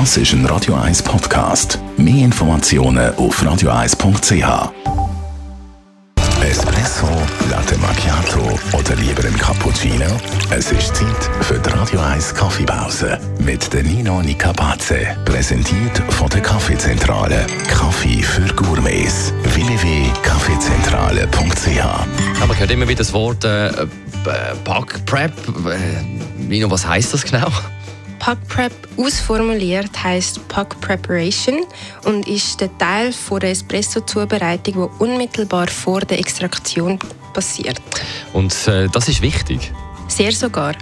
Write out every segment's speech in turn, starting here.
Das ist ein Radio 1 Podcast. Mehr Informationen auf radio1.ch. Espresso, Latte Macchiato oder lieber ein Cappuccino? Es ist Zeit für die Radio 1 Kaffeepause mit der Nino Nicapace. Präsentiert von der Kaffeezentrale. Kaffee für Gourmets. www.kaffeezentrale.ch Ja, man hört immer wieder das Wort äh, äh, Pack Prep. Äh, Nino, was heißt das genau? Pack Prep ausformuliert heißt Pack Preparation und ist der Teil von der Espresso-Zubereitung, die unmittelbar vor der Extraktion passiert. Und äh, das ist wichtig. Sehr sogar.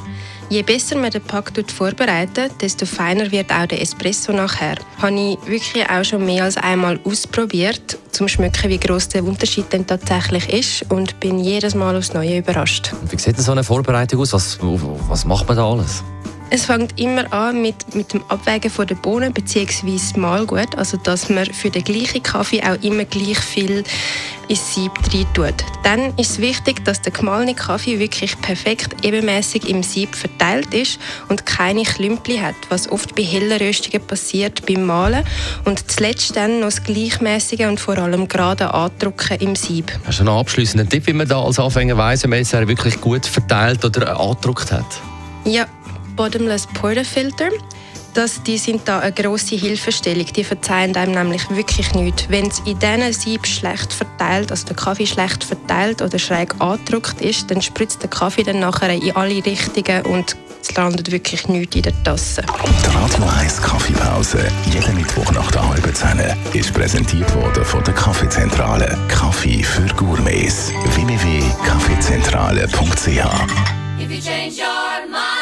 Je besser man den Pack vorbereitet, desto feiner wird auch der Espresso nachher. Habe ich wirklich auch schon mehr als einmal ausprobiert, zum Schmecken, wie groß der Unterschied denn tatsächlich ist und bin jedes Mal aufs Neue überrascht. Wie sieht denn so eine Vorbereitung aus? Was, was macht man da alles? Es fängt immer an mit, mit dem Abwägen von der Bohnen bzw. Mahlgut, also dass man für den gleichen Kaffee auch immer gleich viel ins Sieb rein tut. Dann ist es wichtig, dass der gemahlene Kaffee wirklich perfekt ebenmäßig im Sieb verteilt ist und keine Klümpel hat, was oft bei hellen Röstungen passiert beim Mahlen. Und zuletzt dann noch das gleichmäßige und vor allem gerade Andrucken im Sieb. Hast du einen abschließenden Tipp, wie man da als Anfänger weiss, wenn man es wirklich gut verteilt oder angedruckt hat? Ja, Bottomless Porterfilter. Das, die sind da eine grosse Hilfestellung. Die verzeihen einem nämlich wirklich nichts. Wenn es in diesen Sieb schlecht verteilt, also der Kaffee schlecht verteilt oder schräg angedruckt ist, dann spritzt der Kaffee dann nachher in alle Richtungen und es landet wirklich nichts in der Tasse. Die Radio 1 Kaffeepause, jeden Mittwoch nach der halben Zehn, ist präsentiert worden von der Kaffeezentrale. Kaffee für Gourmets. www.kaffeezentrale.ch